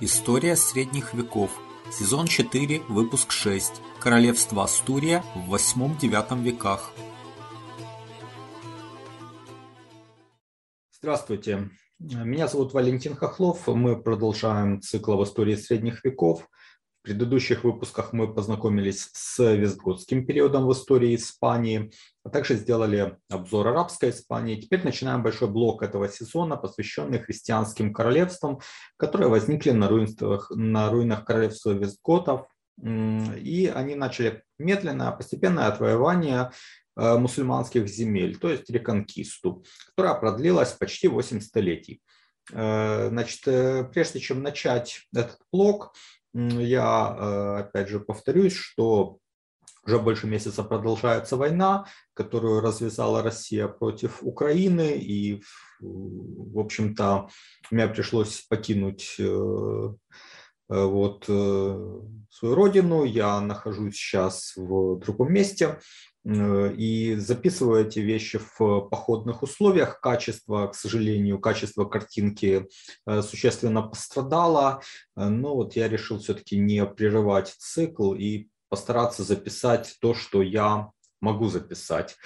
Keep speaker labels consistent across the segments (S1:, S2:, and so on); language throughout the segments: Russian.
S1: История средних веков. Сезон 4, выпуск 6. Королевство Астурия в 8-9 веках.
S2: Здравствуйте. Меня зовут Валентин Хохлов. Мы продолжаем цикл об истории средних веков. В предыдущих выпусках мы познакомились с вестготским периодом в истории Испании, а также сделали обзор арабской Испании. Теперь начинаем большой блок этого сезона, посвященный христианским королевствам, которые возникли на руинах, на руинах королевства вестготов. И они начали медленное, постепенное отвоевание э, мусульманских земель, то есть реконкисту, которая продлилась почти 8 столетий. Э, значит, э, прежде чем начать этот блок, я, э, опять же, повторюсь, что уже больше месяца продолжается война, которую развязала Россия против Украины, и, в общем-то, мне пришлось покинуть э, э, вот свою родину. Я нахожусь сейчас в другом месте, и записываю эти вещи в походных условиях. Качество, к сожалению, качество картинки э, существенно пострадало, э, но вот я решил все-таки не прерывать цикл и постараться записать то, что я могу записать.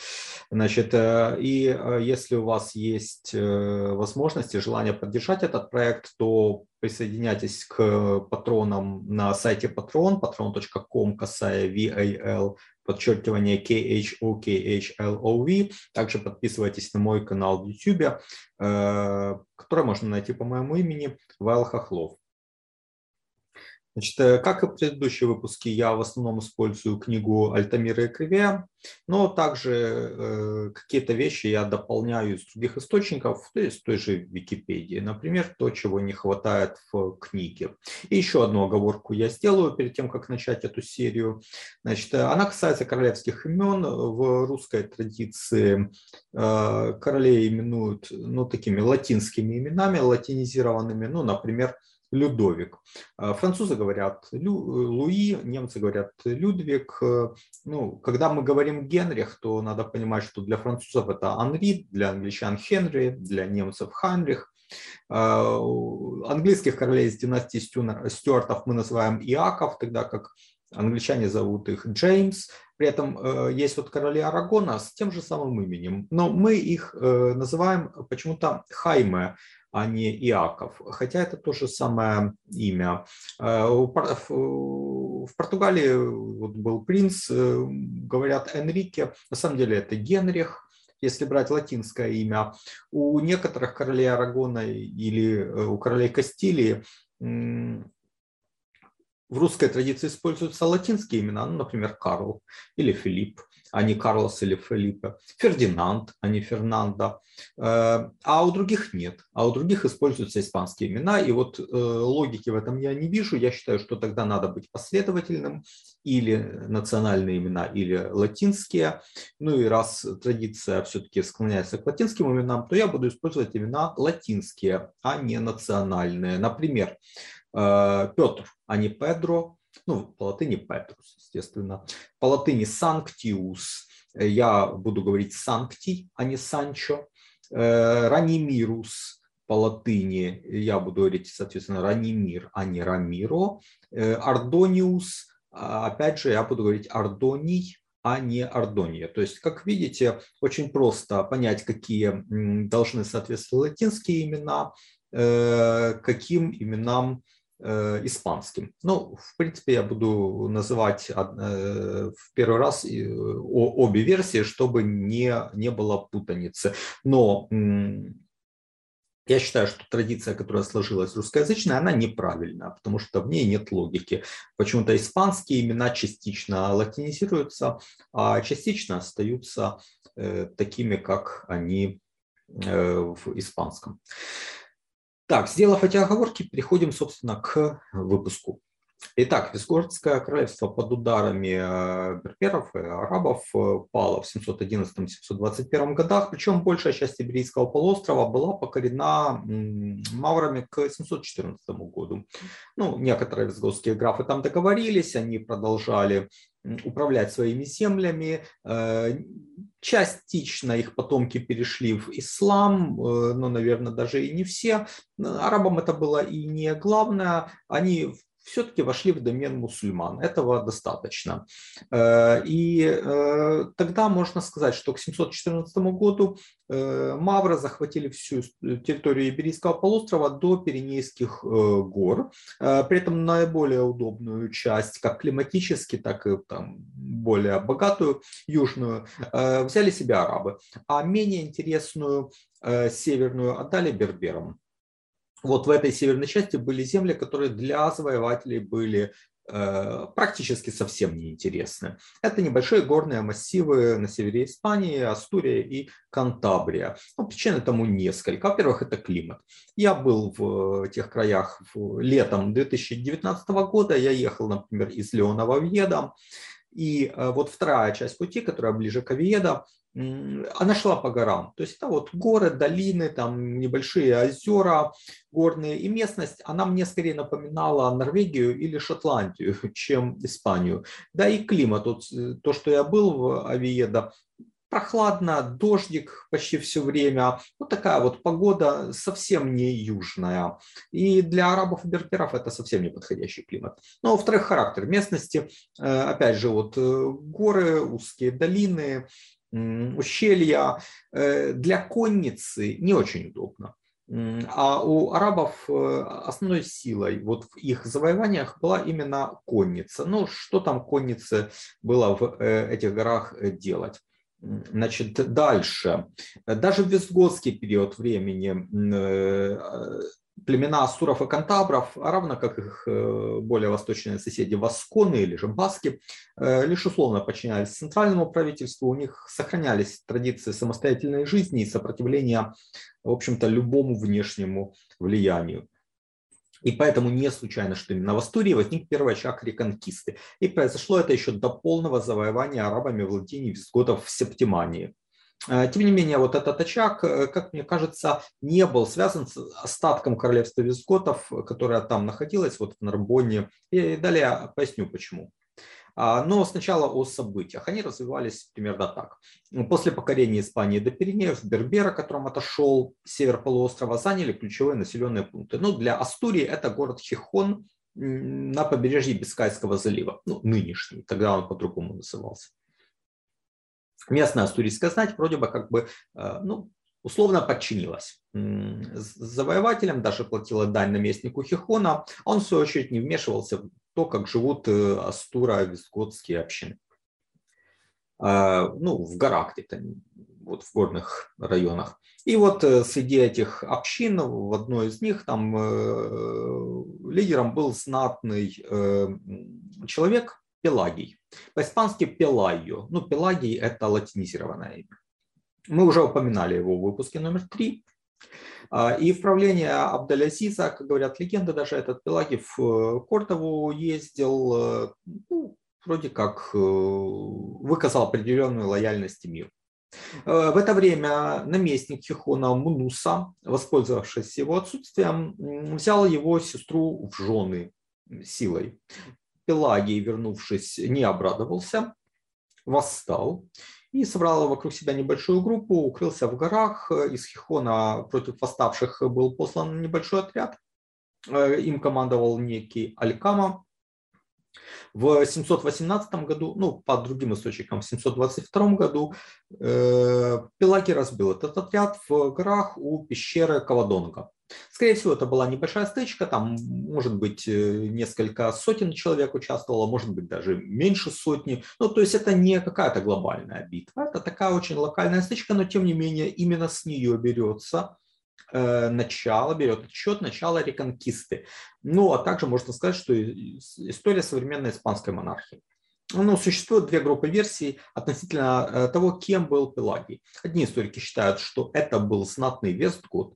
S2: Значит, и если у вас есть возможность и желание поддержать этот проект, то присоединяйтесь к патронам на сайте Patreon, patreon.com, касая VAL подчеркивание KHOKHLOV. Также подписывайтесь на мой канал в YouTube, э, который можно найти по моему имени Вайл Хохлов. Значит, э, как и в предыдущие выпуски, я в основном использую книгу Альтамира и Криве, но также э, какие-то вещи я дополняю из других источников, то есть той же Википедии, например, то, чего не хватает в книге. И еще одну оговорку я сделаю перед тем, как начать эту серию. Значит, э, она касается королевских имен. В русской традиции э, королей именуют ну, такими латинскими именами, латинизированными, ну, например, Людовик. А, французы говорят Лю, Луи, немцы говорят Людвиг. Ну, когда мы говорим Генрих, то надо понимать, что для французов это Анри, для англичан Хенри, для немцев Хайнрих. А, английских королей из династии Стюартов мы называем Иаков, тогда как англичане зовут их Джеймс. При этом э, есть вот короли Арагона с тем же самым именем, но мы их э, называем почему-то Хайме, а не Иаков. Хотя это то же самое имя. Э, в Португалии вот был принц, э, говорят Энрике, на самом деле это Генрих, если брать латинское имя. У некоторых королей Арагона или э, у королей Кастилии в русской традиции используются латинские имена, ну, например, Карл или Филипп а не Карлос или Фелипе, Фердинанд, а не Фернандо, э, а у других нет, а у других используются испанские имена, и вот э, логики в этом я не вижу, я считаю, что тогда надо быть последовательным, или национальные имена, или латинские, ну и раз традиция все-таки склоняется к латинским именам, то я буду использовать имена латинские, а не национальные, например, э, Петр, а не Педро, ну, по латыни Петрус, естественно, по латыни Санктиус, я буду говорить Санкти, а не Санчо, э, Ранимирус, по латыни. Я буду говорить, соответственно, Ранимир, а не Рамиро, э, Ардониус, а, опять же, я буду говорить Ардоний, а не Ардония. То есть, как видите, очень просто понять, какие должны соответствовать латинские имена, э, каким именам испанским. Ну, в принципе, я буду называть э, в первый раз обе версии, чтобы не, не было путаницы. Но я считаю, что традиция, которая сложилась русскоязычная, она неправильная, потому что в ней нет логики. Почему-то испанские имена частично латинизируются, а частично остаются э, такими, как они в испанском. Так, сделав эти оговорки, переходим, собственно, к выпуску. Итак, Визгородское королевство под ударами э, берберов и арабов э, пало в 711-721 годах, причем большая часть Иберийского полуострова была покорена маврами к 714 году. Ну, некоторые визгородские графы там договорились, они продолжали управлять своими землями. Э, частично их потомки перешли в ислам, э, но, наверное, даже и не все. Арабам это было и не главное. Они все-таки вошли в домен мусульман. Этого достаточно. Э, и э, тогда можно сказать, что к 714 году э, мавры захватили всю территорию Иберийского полуострова до Пиренейских гор. При этом наиболее удобную часть, как климатически, так и там, более богатую, южную, взяли себе арабы, а менее интересную северную отдали берберам вот в этой северной части были земли, которые для завоевателей были э, практически совсем неинтересны. Это небольшие горные массивы на севере Испании, Астурия и Кантабрия. Ну, причин этому несколько. Во-первых, это климат. Я был в тех краях летом 2019 года. Я ехал, например, из Леона в Овьедо. И э, вот вторая часть пути, которая ближе к Овьедо, она шла по горам. То есть это вот горы, долины, там небольшие озера горные. И местность, она мне скорее напоминала Норвегию или Шотландию, чем Испанию. Да и климат. Вот, э, то, что я был в Авиеда, прохладно, дождик почти все время. Вот такая вот погода совсем не южная. И для арабов и берберов это совсем не подходящий климат. Но, во-вторых, характер местности. Э, опять же, вот э, горы, узкие долины, ущелья э, для конницы не очень удобно. А у арабов э, основной силой вот в их завоеваниях была именно конница. Ну, что там коннице было в э, этих горах делать? Значит, дальше. Даже в визготский период времени племена Астуров и Кантабров, а равно как их э, более восточные соседи Васконы или же Баски, э, лишь условно подчинялись центральному правительству, у них сохранялись традиции самостоятельной жизни и сопротивления, в общем-то, любому внешнему влиянию. И поэтому не случайно, что именно в Астурии возник первый очаг реконкисты. И произошло это еще до полного завоевания арабами владений визготов в Септимании. Э, тем не менее, вот этот очаг, э, как мне кажется, не был связан с остатком королевства визготов, которое там находилось, вот в Нарбоне. И далее поясню почему. А, но сначала о событиях. Они развивались примерно так. После покорения Испании до Пиренеев, Бербера, которым отошел север полуострова, заняли ключевые населенные пункты. Ну, для Астурии это город Хихон на побережье Бискайского залива. Ну, нынешний, тогда он по-другому назывался местная астурийская знать вроде бы как бы, э, ну, условно подчинилась завоевателям, даже платила дань наместнику Хихона, он в свою очередь не вмешивался в то, как живут э, астуро-вискотские общины. Э, ну, в горах где-то, вот в горных районах. И вот среди этих общин, в одной из них, там лидером был знатный человек, Пелагий. По-испански Пелагио. Ну, Пелагий – это латинизированное имя. Мы уже упоминали его в выпуске номер три. А, и в правление Абдалязиза, как говорят легенды, даже этот Пелагий в э, Кортову ездил, э, ну, вроде как э, выказал определенную лояльность миру. В это время наместник Хихона Мунуса, воспользовавшись его отсутствием, взял его сестру в жены силой. Пелагий, вернувшись, не обрадовался, восстал и собрал вокруг себя небольшую группу, укрылся в горах. Из Хихона против восставших был послан небольшой отряд. Э, им командовал некий Алькама. В 718 году, ну, по другим источникам, в 722 году э, Пелагий разбил этот отряд в горах у пещеры Кавадонга. Скорее всего, это была небольшая стычка, там, может быть, э, несколько сотен человек участвовало, может быть, даже меньше сотни. Ну, то есть это не какая-то глобальная битва, это такая очень локальная стычка, но, тем не менее, именно с нее берется Э, начало, берет отсчет начала реконкисты. Ну, а также можно сказать, что история современной испанской монархии. Ну, существует две группы версий относительно э, того, кем был Пелагий. Одни историки считают, что это был знатный Вестгут,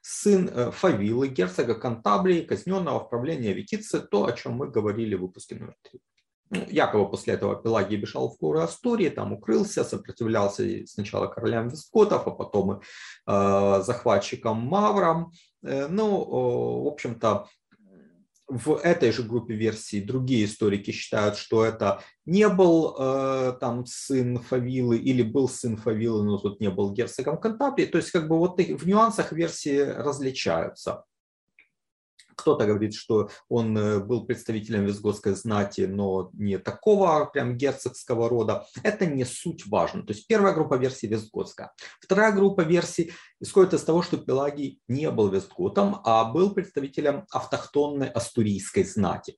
S2: сын э, Фавилы, герцога Кантабрии, казненного в правлении Викицы, то, о чем мы говорили в выпуске номер три якобы после этого Пелагий бежал в горы Астории, там укрылся, сопротивлялся сначала королям Вискотов, а потом и э, захватчикам Маврам. Э, ну, э, в общем-то, в этой же группе версий другие историки считают, что это не был э, там сын Фавилы или был сын Фавилы, но тут не был герцогом Кантабрии. То есть как бы вот в нюансах версии различаются. Кто-то говорит, что он э, был представителем визготской знати, но не такого прям герцогского рода. Это не суть важно. То есть первая группа версий визготская. Вторая группа версий исходит из того, что Пелагий не был визготом, а был представителем автохтонной астурийской знати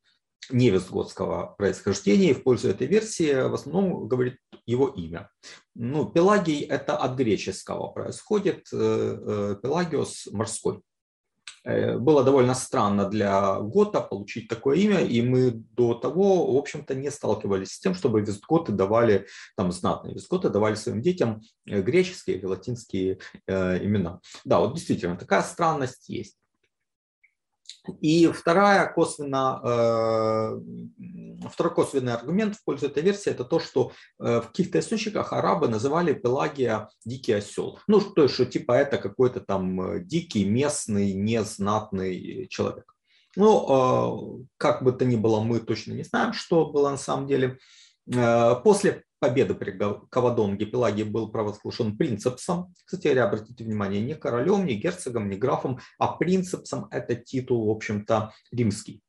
S2: не визготского происхождения, и в пользу этой версии в основном говорит его имя. Ну, Пелагий – это от греческого происходит, э, э, Пелагиос – морской. Э, было довольно странно для Гота получить такое имя, и мы до того, в общем-то, не сталкивались с тем, чтобы вестготы давали, там знатные вестготы давали своим детям э, греческие или латинские э, имена. Да, вот действительно, такая странность есть. И вторая косвенно, э, второй косвенный аргумент в пользу этой версии – это то, что э, в каких-то источниках арабы называли Пелагия дикий осел. Ну, то есть, что типа это какой-то там э, дикий, местный, незнатный человек. Ну, как бы то ни было, мы точно не знаем, что было на самом деле. После победы при Кавадонге Пелагий был провозглашен принцепсом. Кстати, обратите внимание, не королем, не герцогом, не графом, а принцепсом – это титул, в общем-то, римский.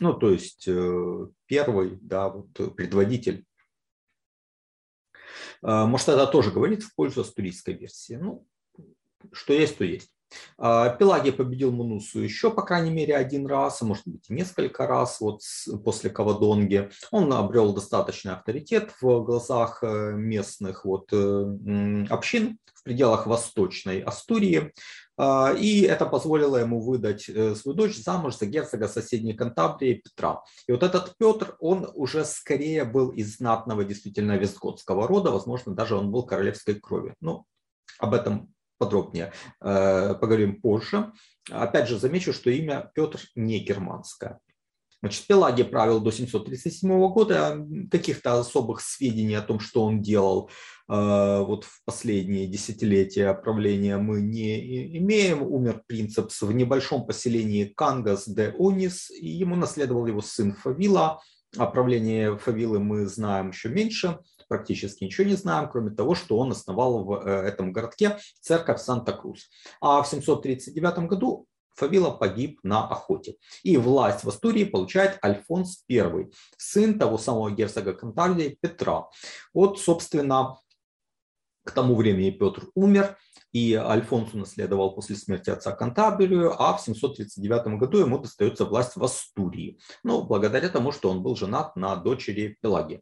S2: Ну, то есть э, первый, да, вот предводитель. Э, может, это тоже говорит в пользу астурийской версии. Ну, что есть, то есть. А, Пелагий победил Мунусу еще, по крайней мере, один раз, а может быть, несколько раз вот после Кавадонги. Он обрел достаточный авторитет в глазах э, местных вот, э, общин в пределах Восточной Астурии. А, и это позволило ему выдать э, свою дочь замуж за герцога соседней Кантабрии Петра. И вот этот Петр, он уже скорее был из знатного действительно вестготского рода, возможно, даже он был королевской крови. Ну, об этом подробнее э, поговорим позже. Опять же, замечу, что имя Петр не германское. Значит, Пелагий правил до 737 года. Каких-то особых сведений о том, что он делал э, вот в последние десятилетия правления мы не имеем. Умер принцепс в небольшом поселении Кангас де Онис, и ему наследовал его сын Фавила. О правлении Фавилы мы знаем еще меньше практически ничего не знаем, кроме того, что он основал в э, этом городке церковь Санта-Крус. А в 739 году Фавила погиб на охоте. И власть в Астурии получает Альфонс I, сын того самого герцога Кантарии Петра. Вот, собственно, к тому времени Петр умер, и Альфонс унаследовал после смерти отца Кантабрию, а в 739 году ему достается власть в Астурии. Ну, благодаря тому, что он был женат на дочери Пелагии.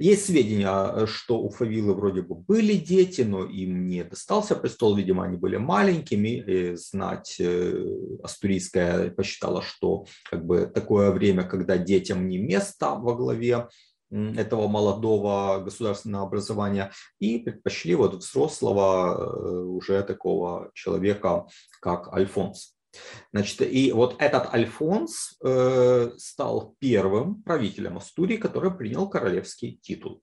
S2: Есть сведения, что у Фавилы вроде бы были дети, но им не достался престол, видимо, они были маленькими. И знать э, астурийская посчитала, что как бы такое время, когда детям не место во главе этого молодого государственного образования и предпочли вот взрослого э, уже такого человека, как Альфонс. Значит, и вот этот Альфонс э, стал первым правителем Астурии, который принял королевский титул.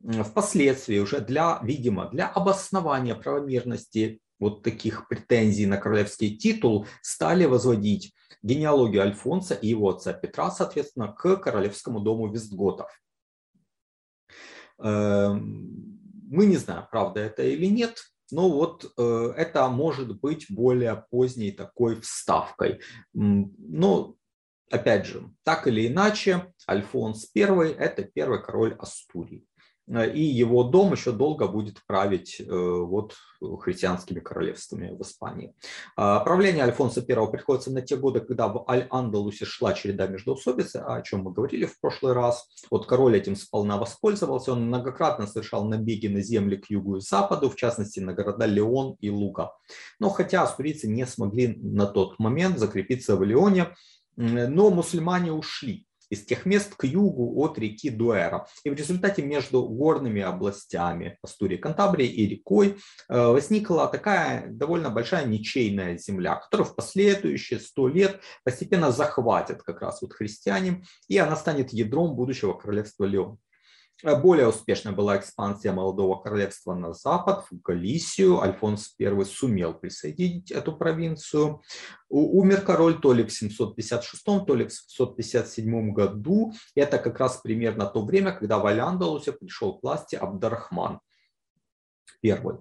S2: Впоследствии уже для, видимо, для обоснования правомерности вот таких претензий на королевский титул стали возводить генеалогию Альфонса и его отца Петра, соответственно, к королевскому дому Вестготов. Э, мы не знаем, правда это или нет, но вот э, это может быть более поздней такой вставкой. Но, опять же, так или иначе, Альфонс I – это первый король Астурии. Э, и его дом еще долго будет править э, вот христианскими королевствами в Испании. А, правление Альфонса I приходится на те годы, когда в Аль-Андалусе шла череда междоусобицы, о чем мы говорили в прошлый раз. Вот король этим сполна воспользовался, он многократно совершал набеги на земли к югу и западу, в частности на города Леон и Лука. Но хотя астурийцы не смогли на тот момент закрепиться в Леоне, но мусульмане ушли из тех мест к югу от реки Дуэра. И в результате между горными областями Астурии, Кантабрии и рекой э, возникла такая довольно большая ничейная земля, которая в последующие сто лет постепенно захватят как раз вот христиане, и она станет ядром будущего королевства Леон. Более успешной была экспансия молодого королевства на запад, в Галисию. Альфонс I сумел присоединить эту провинцию. Умер король то ли в 756, то ли в 757 году. Это как раз примерно то время, когда в Аль-Андалусе пришел к власти Абдарахман первый.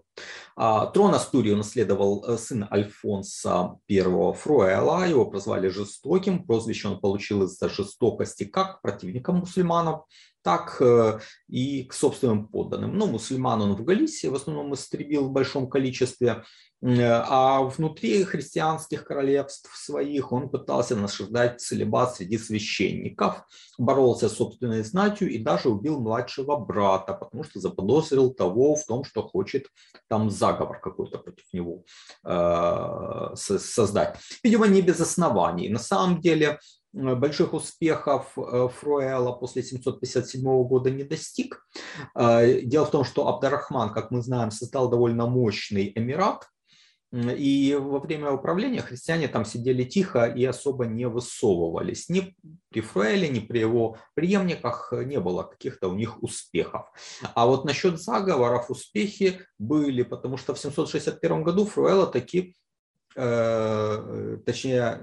S2: А, трон Астурии унаследовал э, сын Альфонса I Фруэла, его прозвали жестоким, прозвище он получил из-за жестокости как к противникам мусульманов, так э, и к собственным подданным. Ну, мусульман он в Галисии в основном истребил в большом количестве, а внутри христианских королевств своих он пытался насаждать целебат среди священников, боролся с собственной знатью и даже убил младшего брата, потому что заподозрил того в том, что хочет там заговор какой-то против него э, создать. Видимо, не без оснований. На самом деле больших успехов э, Фруэла после 757 года не достиг. Э, дело в том, что Абдарахман, как мы знаем, создал довольно мощный эмират, и во время управления христиане там сидели тихо и особо не высовывались. Ни при Фруэле, ни при его преемниках не было каких-то у них успехов. А вот насчет заговоров успехи были, потому что в 761 году Фруэла таки, э, точнее,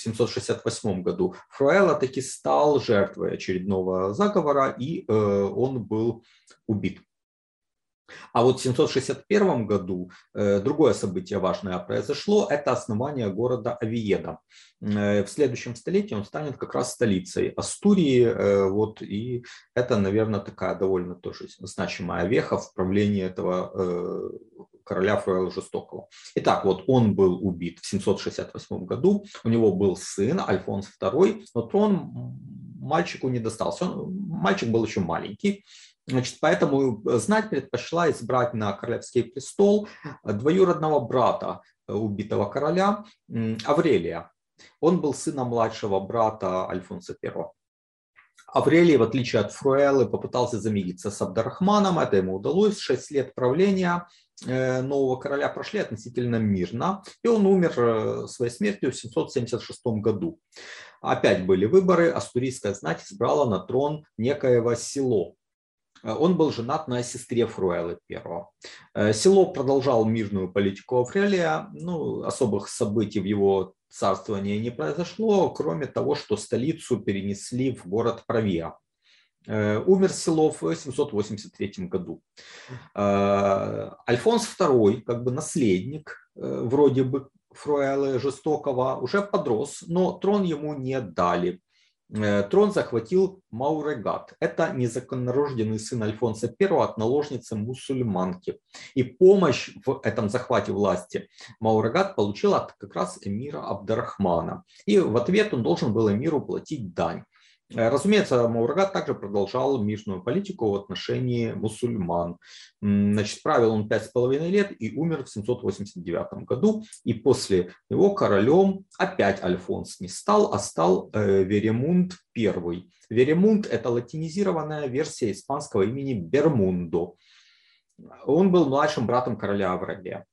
S2: 768 году Фруэла таки стал жертвой очередного заговора, и э, он был убит. А вот в 761 году э, другое событие важное произошло, это основание города Авиеда. Э, в следующем столетии он станет как раз столицей Астурии, э, вот, и это, наверное, такая довольно тоже значимая веха в правлении этого короля Фруэла Жестокого. Итак, вот он был убит в 768 году, у него был сын Альфонс II, но трон мальчику не достался. Он, мальчик был еще маленький, Значит, поэтому знать предпочла избрать на королевский престол двоюродного брата убитого короля Аврелия. Он был сыном младшего брата Альфонса I. Аврелий, в отличие от Фруэлы, попытался замириться с Абдарахманом. Это ему удалось. Шесть лет правления нового короля прошли относительно мирно. И он умер своей смертью в 776 году. Опять были выборы. Астурийская знать избрала на трон некоего село Э, он был женат на сестре Фруэлы I. Э, село продолжал мирную политику Аврелия, ну, особых событий в его царствовании не произошло, кроме того, что столицу перенесли в город Провия. Э, умер село в 783 году. Альфонс II, как бы наследник, вроде бы Фруэлы Жестокого, уже подрос, но трон ему не дали. Э, трон захватил Маурегат. Это незаконнорожденный сын Альфонса I от наложницы мусульманки. И помощь в этом захвате власти Маурегат получил от как раз эмира Абдарахмана. И в ответ он должен был эмиру платить дань. Э, разумеется, Маурагат также продолжал мирную политику в отношении мусульман. Значит, правил он пять с половиной лет и умер в 789 году. И после него королем опять Альфонс не стал, а стал э, Веремунд I. Веремунд – это латинизированная версия испанского имени Бермундо. Он был младшим братом короля Аврелия.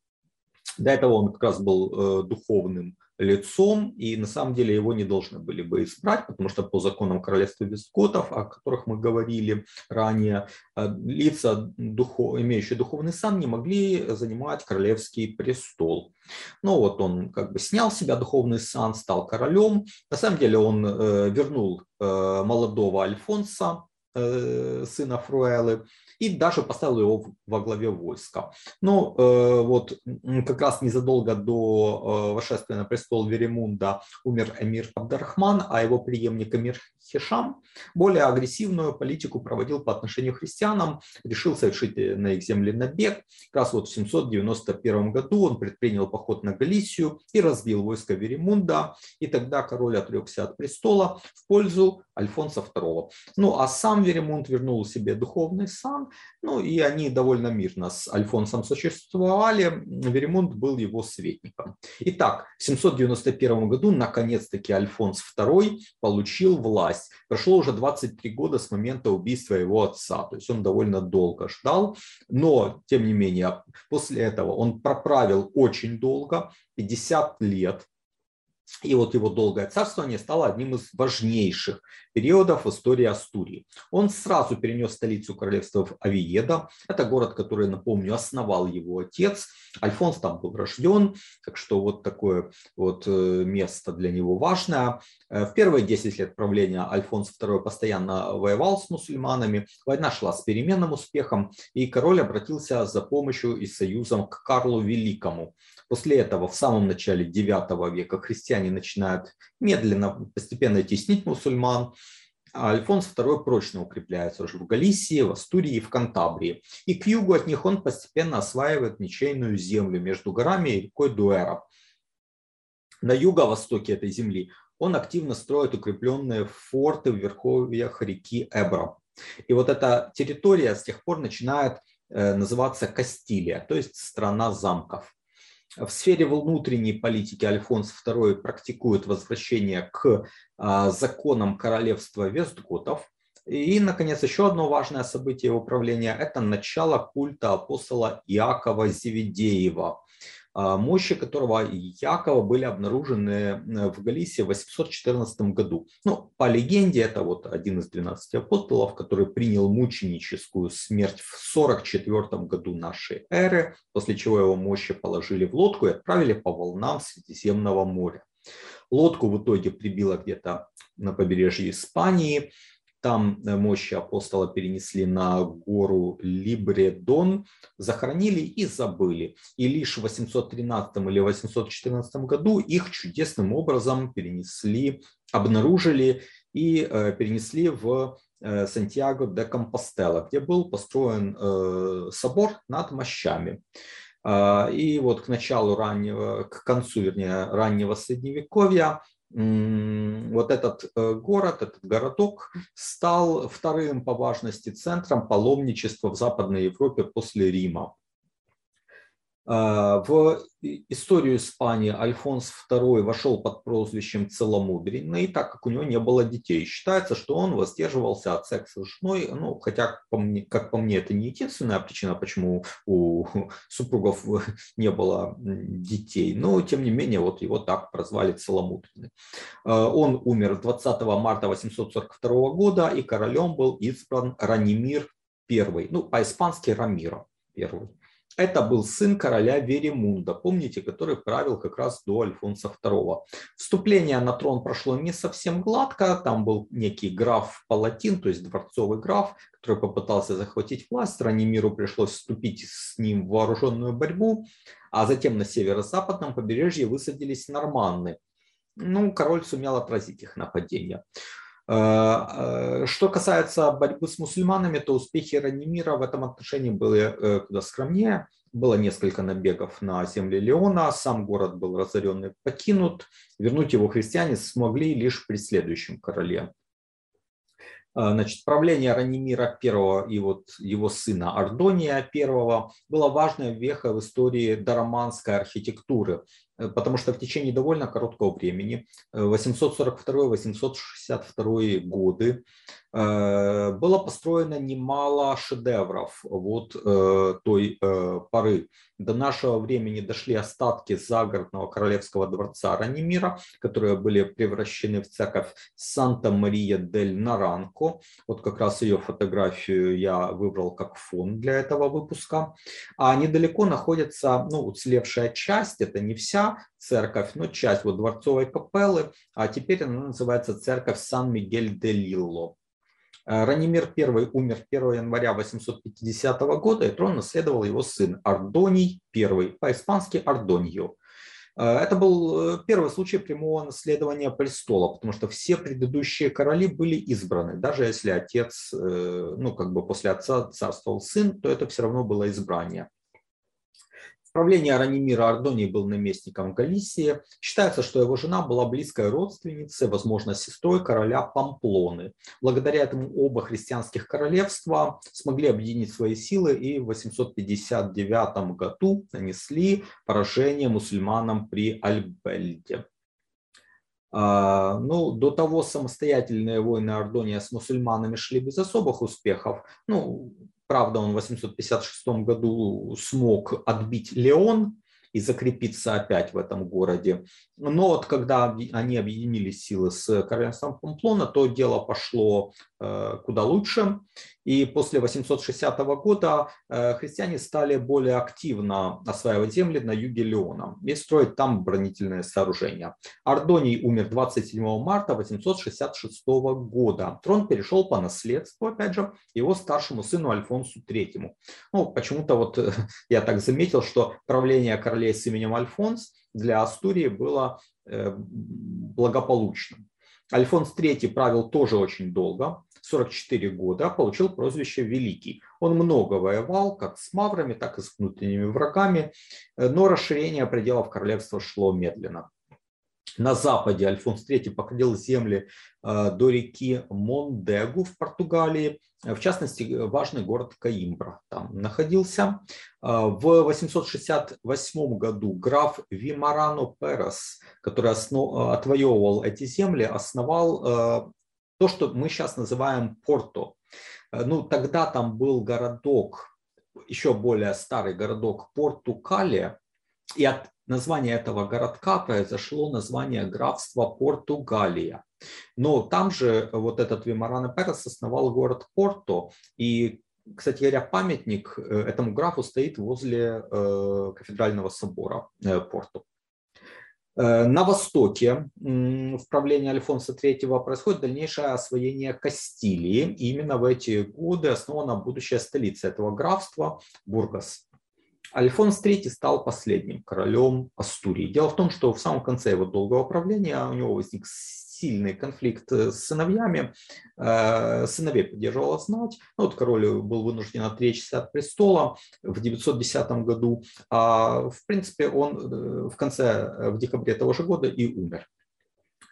S2: До этого он как раз был э, духовным лицом, и на самом деле его не должны были бы избрать, потому что по законам королевства вискотов, о которых мы говорили ранее, э, лица, духов, имеющие духовный сан, не могли занимать королевский престол. Но вот он как бы снял себя духовный сан, стал королем. На самом деле он э, вернул э, молодого Альфонса, сына Фруэлы, и даже поставил его во главе войска. Но э, вот как раз незадолго до э, восшествия на престол Веремунда умер эмир Абдарахман, а его преемник эмир Хишам более агрессивную политику проводил по отношению к христианам, решил совершить на их земли набег. Как раз вот в 791 году он предпринял поход на Галисию и разбил войско Веремунда, и тогда король отрекся от престола в пользу Альфонса II. Ну а сам Веремунд вернул себе духовный сан, ну и они довольно мирно с Альфонсом существовали, Веремунд был его светником. Итак, в 791 году наконец-таки Альфонс II получил власть. Прошло уже 23 года с момента убийства его отца, то есть он довольно долго ждал, но тем не менее после этого он проправил очень долго, 50 лет, и вот его долгое царствование стало одним из важнейших периодов в истории Астурии. Он сразу перенес столицу королевства в Авиеда. Это город, который, напомню, основал его отец. Альфонс там был рожден, так что вот такое вот э, место для него важное. Э, в первые 10 лет правления Альфонс II постоянно воевал с мусульманами. Война шла с переменным успехом, и король обратился за помощью и союзом к Карлу Великому. После этого в самом начале IX века христиане начинают медленно, постепенно теснить мусульман, а Альфонс II прочно укрепляется уже в Галисии, в Астурии в Кантабрии. И к югу от них он постепенно осваивает ничейную землю между горами и рекой Дуэра. На юго-востоке этой земли он активно строит укрепленные форты в верховьях реки Эбро. И вот эта территория с тех пор начинает э, называться Кастилия, то есть страна замков. В сфере внутренней политики Альфонс II практикует возвращение к а, законам королевства Вестготов. И, наконец, еще одно важное событие его правления – это начало культа апостола Иакова Зеведеева, мощи которого Якова были обнаружены э, в Галисии в 814 году. Ну, по легенде, это вот один из 12 апостолов, который принял мученическую смерть в 44 году нашей эры, после чего его мощи положили в лодку и отправили по волнам Средиземного моря. Лодку в итоге прибило где-то на побережье Испании, там э, мощи апостола перенесли на гору Либредон, захоронили и забыли. И лишь в 813 или 814 году их чудесным образом перенесли, обнаружили и э, перенесли в э, Сантьяго де Компостела, где был построен собор над мощами. А, и вот к началу раннего, к концу, вернее, раннего Средневековья вот этот э, город, этот городок стал вторым по важности центром паломничества в Западной Европе после Рима. А, в историю Испании Альфонс II вошел под прозвищем Целомудренный, так как у него не было детей. Считается, что он воздерживался от секса с женой, ну, хотя, как по мне, это не единственная причина, почему у супругов не было детей, но, тем не менее, вот его так прозвали Целомудренный. А, он умер 20 марта 842 года, и королем был избран Ранимир I, ну, по-испански Рамиро I. Это был сын короля Веремунда, помните, который правил как раз до Альфонса II. Вступление на трон прошло не совсем гладко, там был некий граф Палатин, то есть дворцовый граф, который попытался захватить власть, Ранимиру пришлось вступить с ним в вооруженную борьбу, а затем на северо-западном побережье высадились норманны. Ну, король сумел отразить их нападение. Э, э, что касается борьбы с мусульманами, то успехи Ранимира в этом отношении были э, куда скромнее. Было несколько набегов на земли Леона, сам город был разорен и покинут. Вернуть его христиане смогли лишь при следующем короле. Значит, правление Ранимира I и вот его сына Ардония I было важной вехой в истории дароманской архитектуры. Э, потому что в течение довольно короткого времени, 842-862 э, годы, э, было построено немало шедевров вот той поры. До нашего времени дошли остатки загородного королевского дворца Ранимира, которые были превращены в церковь Санта-Мария-дель-Наранко. Вот как раз ее фотографию я выбрал как фон для этого выпуска. А недалеко находится ну, уцелевшая часть, это не вся, церковь, ну, часть вот дворцовой капеллы, а теперь она называется церковь Сан-Мигель-де-Лилло. Э, Ранимир I умер 1 января 850 года, и трон наследовал его сын Ардоний I, по-испански Ардоньо. Э, это был э, первый случай прямого наследования престола, потому что все предыдущие короли были избраны. Даже если отец, ну как бы после отца царствовал сын, то это все равно было избрание правления Ранимира Ардоний был наместником Галисии. Считается, что его жена была близкой родственницей, возможно, сестрой короля Памплоны. Благодаря этому оба христианских королевства смогли объединить свои силы и в 859 году нанесли поражение мусульманам при Альбельде. А, ну, до того самостоятельные войны Ордония с мусульманами шли без особых успехов. Ну, Правда, он в 856 году смог отбить Леон и закрепиться опять в этом городе. Но вот когда они объединили силы с королевством Памплона, то дело пошло э, куда лучше. И после 860 года э, христиане стали более активно осваивать земли на юге Леона и строить там оборонительные сооружения. Ардоний умер 27 марта 866 года. Трон перешел по наследству, опять же, его старшему сыну Альфонсу III. Ну, почему-то вот я так заметил, что правление королей с именем Альфонс для Астурии было э, благополучным. Альфонс III правил тоже очень долго, 44 года, получил прозвище Великий. Он много воевал, как с маврами, так и с внутренними врагами, э, но расширение пределов королевства шло медленно. На западе Альфонс III покорил земли э, до реки Мондегу в Португалии, в частности, важный город Каимбра там находился. Э, в 868 году граф Вимарано Перес, который отвоевывал эти земли, основал то, что мы сейчас называем Порто. Ну, тогда там был городок, еще более старый городок Портукалия, и от названия этого городка произошло название графства Португалия. Но там же вот этот Вимарана Перес основал город Порто, и кстати говоря, памятник э, этому графу стоит возле э, кафедрального собора э, Порту. На востоке в правлении Альфонса III происходит дальнейшее освоение Кастилии. И именно в эти годы основана будущая столица этого графства Бургас. Альфонс III стал последним королем Астурии. Дело в том, что в самом конце его долгого правления у него возник сильный конфликт с сыновьями. Э, сыновей поддерживала знать. Ну, вот король был вынужден отречься от престола в 910 году. А в принципе он э, в конце, э, в декабре того же года и умер.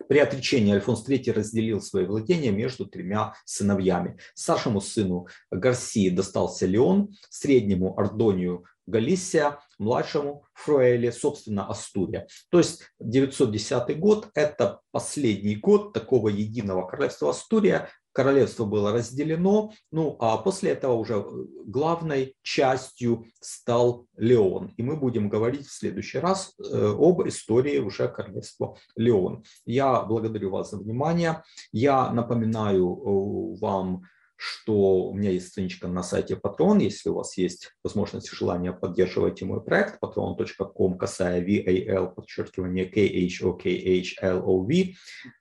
S2: При отречении Альфонс III разделил свои владения между тремя сыновьями. Старшему сыну Гарсии достался Леон, среднему Ордонию Галисия, младшему Фруэле, собственно, Астурия. То есть 910 год – это последний год такого единого королевства Астурия. Королевство было разделено, ну а после этого уже главной частью стал Леон. И мы будем говорить в следующий раз э, об истории уже королевства Леон. Я благодарю вас за внимание. Я напоминаю э, вам что у меня есть страничка на сайте Patreon, если у вас есть возможность и желание поддерживать мой проект, patreon.com, касая VAL, подчеркивание KHOKHLOV.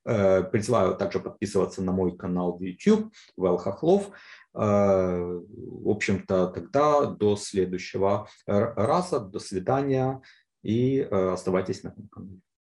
S2: Э, призываю также подписываться на мой канал в YouTube, Вэл Хохлов. Э, в общем-то, тогда до следующего раза, до свидания и э, оставайтесь на этом канале.